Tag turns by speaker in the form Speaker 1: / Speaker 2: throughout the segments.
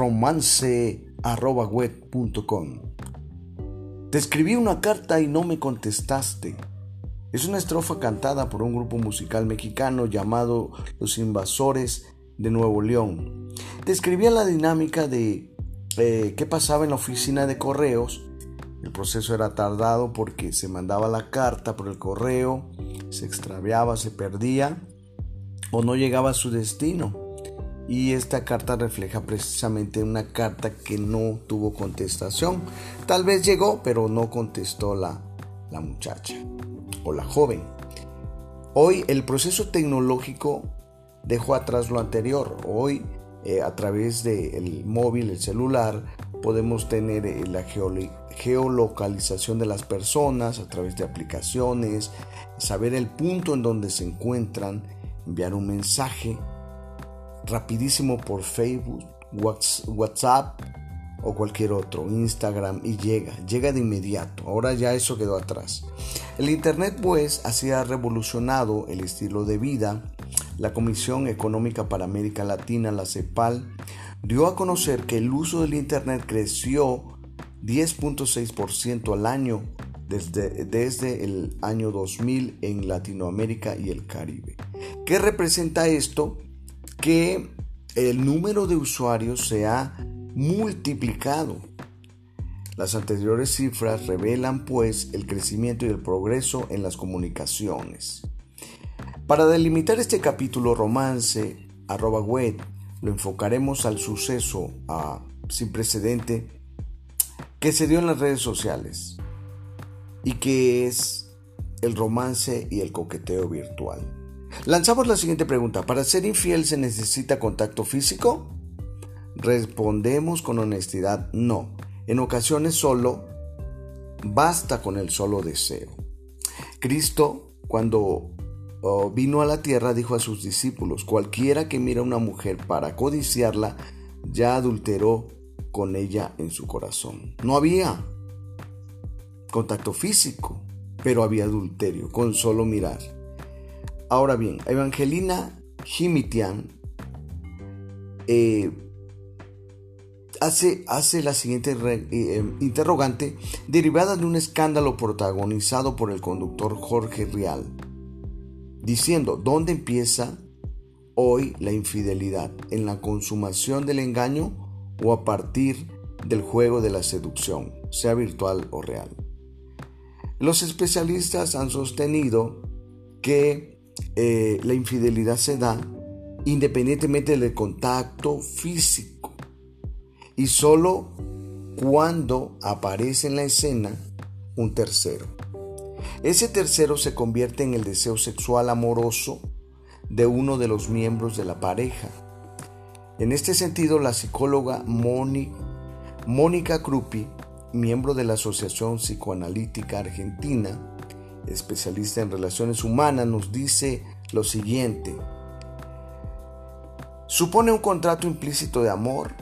Speaker 1: romance.web.com. Te escribí una carta y no me contestaste. Es una estrofa cantada por un grupo musical mexicano llamado Los Invasores de Nuevo León. Describía la dinámica de eh, qué pasaba en la oficina de correos. El proceso era tardado porque se mandaba la carta por el correo, se extraviaba, se perdía o no llegaba a su destino. Y esta carta refleja precisamente una carta que no tuvo contestación. Tal vez llegó, pero no contestó la, la muchacha o la joven. Hoy el proceso tecnológico dejó atrás lo anterior. Hoy eh, a través del móvil, el celular, podemos tener eh, la geolocalización de las personas a través de aplicaciones, saber el punto en donde se encuentran, enviar un mensaje rapidísimo por Facebook, WhatsApp, o cualquier otro, Instagram, y llega, llega de inmediato. Ahora ya eso quedó atrás. El Internet pues así ha revolucionado el estilo de vida. La Comisión Económica para América Latina, la CEPAL, dio a conocer que el uso del Internet creció 10.6% al año desde, desde el año 2000 en Latinoamérica y el Caribe. ¿Qué representa esto? Que el número de usuarios se ha multiplicado. Las anteriores cifras revelan pues el crecimiento y el progreso en las comunicaciones. Para delimitar este capítulo romance arroba web, lo enfocaremos al suceso sin precedente que se dio en las redes sociales y que es el romance y el coqueteo virtual. Lanzamos la siguiente pregunta. ¿Para ser infiel se necesita contacto físico? Respondemos con honestidad, no. En ocasiones solo basta con el solo deseo. Cristo, cuando oh, vino a la tierra, dijo a sus discípulos, cualquiera que mira a una mujer para codiciarla, ya adulteró con ella en su corazón. No había contacto físico, pero había adulterio con solo mirar. Ahora bien, Evangelina Jimitian eh, hace, hace la siguiente eh, interrogante derivada de un escándalo protagonizado por el conductor Jorge Rial, diciendo, ¿dónde empieza hoy la infidelidad? ¿En la consumación del engaño o a partir del juego de la seducción, sea virtual o real? Los especialistas han sostenido que eh, la infidelidad se da independientemente del contacto físico y solo cuando aparece en la escena un tercero. Ese tercero se convierte en el deseo sexual amoroso de uno de los miembros de la pareja. En este sentido, la psicóloga Mónica Krupi, miembro de la Asociación Psicoanalítica Argentina, especialista en relaciones humanas, nos dice lo siguiente. Supone un contrato implícito de amor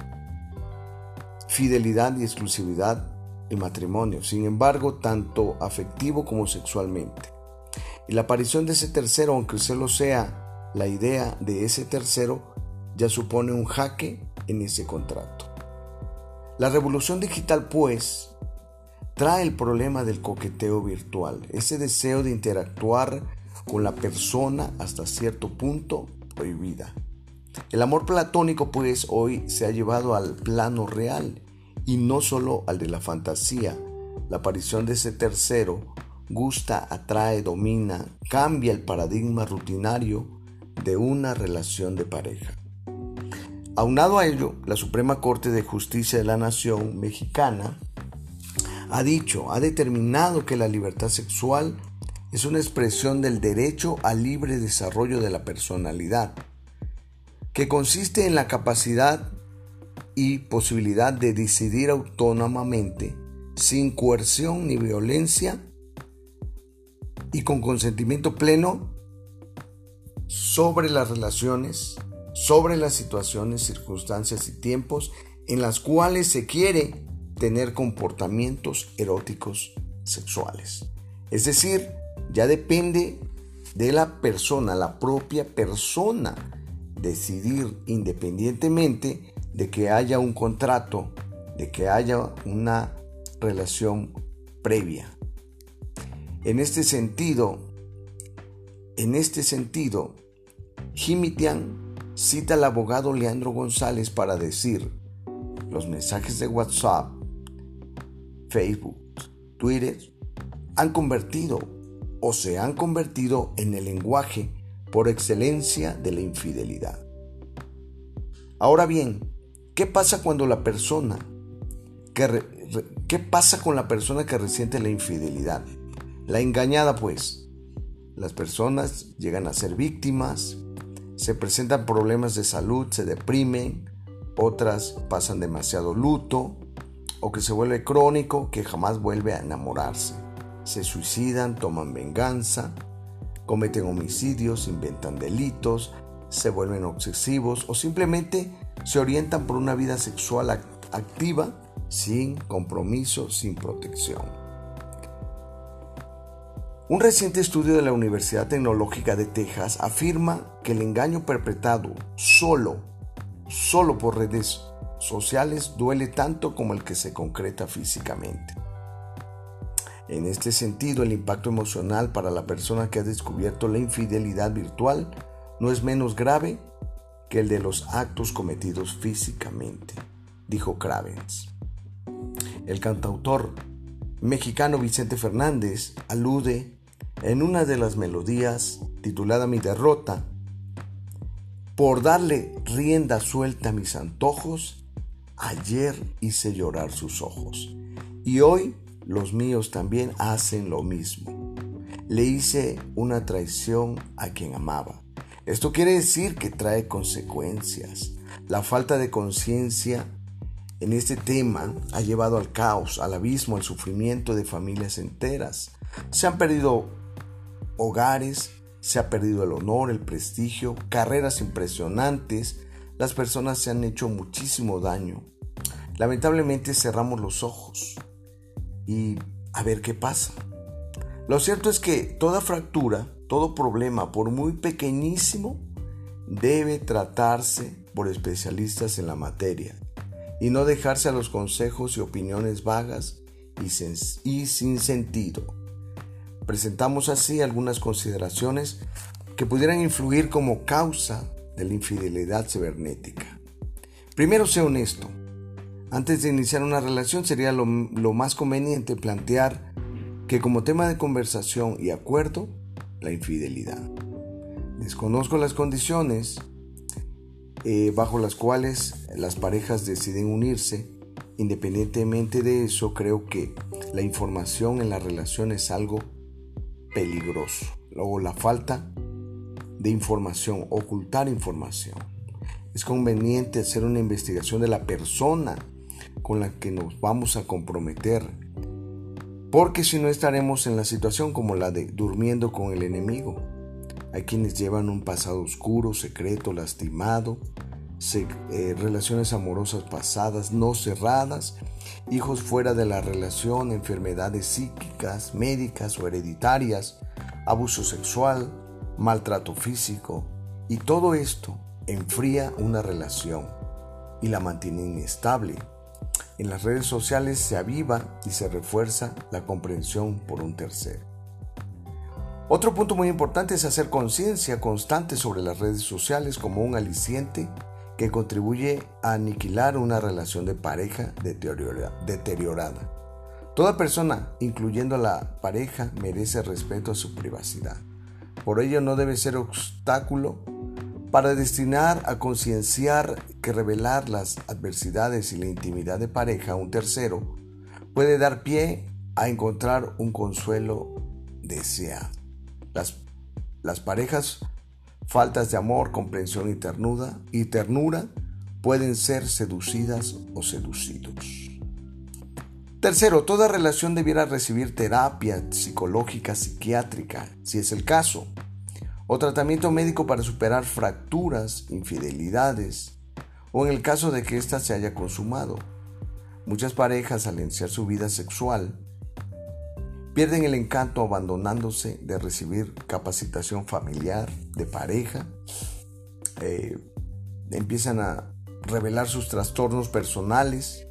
Speaker 1: fidelidad y exclusividad y matrimonio, sin embargo, tanto afectivo como sexualmente. Y la aparición de ese tercero, aunque solo sea la idea de ese tercero, ya supone un jaque en ese contrato. La revolución digital, pues, trae el problema del coqueteo virtual, ese deseo de interactuar con la persona hasta cierto punto prohibida. El amor platónico pues hoy se ha llevado al plano real y no solo al de la fantasía. La aparición de ese tercero gusta, atrae, domina, cambia el paradigma rutinario de una relación de pareja. Aunado a ello, la Suprema Corte de Justicia de la Nación mexicana ha dicho, ha determinado que la libertad sexual es una expresión del derecho al libre desarrollo de la personalidad que consiste en la capacidad y posibilidad de decidir autónomamente, sin coerción ni violencia y con consentimiento pleno sobre las relaciones, sobre las situaciones, circunstancias y tiempos en las cuales se quiere tener comportamientos eróticos sexuales. Es decir, ya depende de la persona, la propia persona, decidir independientemente de que haya un contrato, de que haya una relación previa. En este sentido, en este sentido, Jimitian cita al abogado Leandro González para decir, los mensajes de WhatsApp, Facebook, Twitter han convertido o se han convertido en el lenguaje por excelencia de la infidelidad. Ahora bien, ¿qué pasa cuando la persona que qué pasa con la persona que resiente la infidelidad? La engañada pues. Las personas llegan a ser víctimas, se presentan problemas de salud, se deprimen, otras pasan demasiado luto o que se vuelve crónico que jamás vuelve a enamorarse. Se suicidan, toman venganza, cometen homicidios, inventan delitos, se vuelven obsesivos o simplemente se orientan por una vida sexual activa sin compromiso, sin protección. Un reciente estudio de la Universidad Tecnológica de Texas afirma que el engaño perpetrado solo, solo por redes sociales duele tanto como el que se concreta físicamente. En este sentido, el impacto emocional para la persona que ha descubierto la infidelidad virtual no es menos grave que el de los actos cometidos físicamente, dijo Cravens. El cantautor mexicano Vicente Fernández alude en una de las melodías titulada Mi derrota, por darle rienda suelta a mis antojos, ayer hice llorar sus ojos y hoy los míos también hacen lo mismo. Le hice una traición a quien amaba. Esto quiere decir que trae consecuencias. La falta de conciencia en este tema ha llevado al caos, al abismo, al sufrimiento de familias enteras. Se han perdido hogares, se ha perdido el honor, el prestigio, carreras impresionantes, las personas se han hecho muchísimo daño. Lamentablemente cerramos los ojos y a ver qué pasa. Lo cierto es que toda fractura, todo problema, por muy pequeñísimo, debe tratarse por especialistas en la materia y no dejarse a los consejos y opiniones vagas y, sin sentido. Presentamos así algunas consideraciones que pudieran influir como causa de la infidelidad cibernética. Primero, sea honesto. Antes de iniciar una relación sería lo, más conveniente plantear que como tema de conversación y acuerdo, la infidelidad. Desconozco las condiciones eh, bajo las cuales las parejas deciden unirse. Independientemente de eso, creo que la información en la relación es algo peligroso. Luego la falta de información, ocultar información. Es conveniente hacer una investigación de la persona con la que nos vamos a comprometer. Porque si no estaremos en la situación como la de durmiendo con el enemigo. Hay quienes llevan un pasado oscuro, secreto, lastimado, eh, relaciones amorosas pasadas no cerradas, hijos fuera de la relación, enfermedades psíquicas, médicas o hereditarias, abuso sexual, maltrato físico. Y todo esto enfría una relación y la mantiene inestable. En las redes sociales se aviva y se refuerza la comprensión por un tercero. Otro punto muy importante es hacer conciencia constante sobre las redes sociales como un aliciente que contribuye a aniquilar una relación de pareja deteriorada. Toda persona, incluyendo la pareja, merece respeto a su privacidad. Por ello no debe ser obstáculo para destinar a concienciar que revelar las adversidades y la intimidad de pareja a un tercero puede dar pie a encontrar un consuelo deseado. Las, las parejas faltas de amor, comprensión y ternura, y ternura pueden ser seducidas o seducidos. Tercero, toda relación debiera recibir terapia psicológica psiquiátrica, si es el caso o tratamiento médico para superar fracturas, infidelidades o en el caso de que ésta se haya consumado. Muchas parejas al iniciar su vida sexual pierden el encanto abandonándose de recibir capacitación familiar, de pareja, eh, empiezan a revelar sus trastornos personales,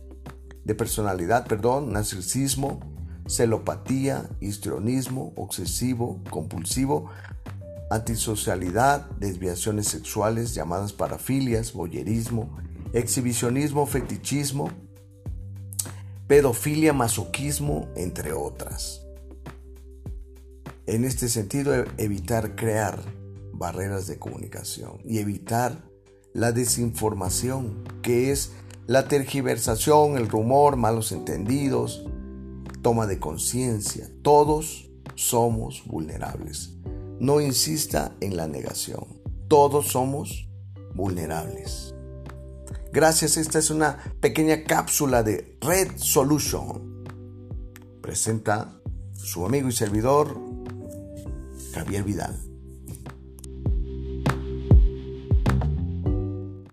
Speaker 1: de personalidad, perdón, narcisismo, celopatía, histrionismo, obsesivo, compulsivo, antisocialidad, desviaciones sexuales llamadas parafilias, boyerismo, exhibicionismo, fetichismo, pedofilia, masoquismo, entre otras. En este sentido, e-, evitar crear barreras de comunicación y evitar la desinformación, que es la tergiversación, el rumor, malos entendidos, toma de conciencia. Todos somos vulnerables. No insista en la negación. Todos somos vulnerables. Gracias, esta es una pequeña cápsula de Red Solution. Presenta su amigo y servidor Javier Vidal.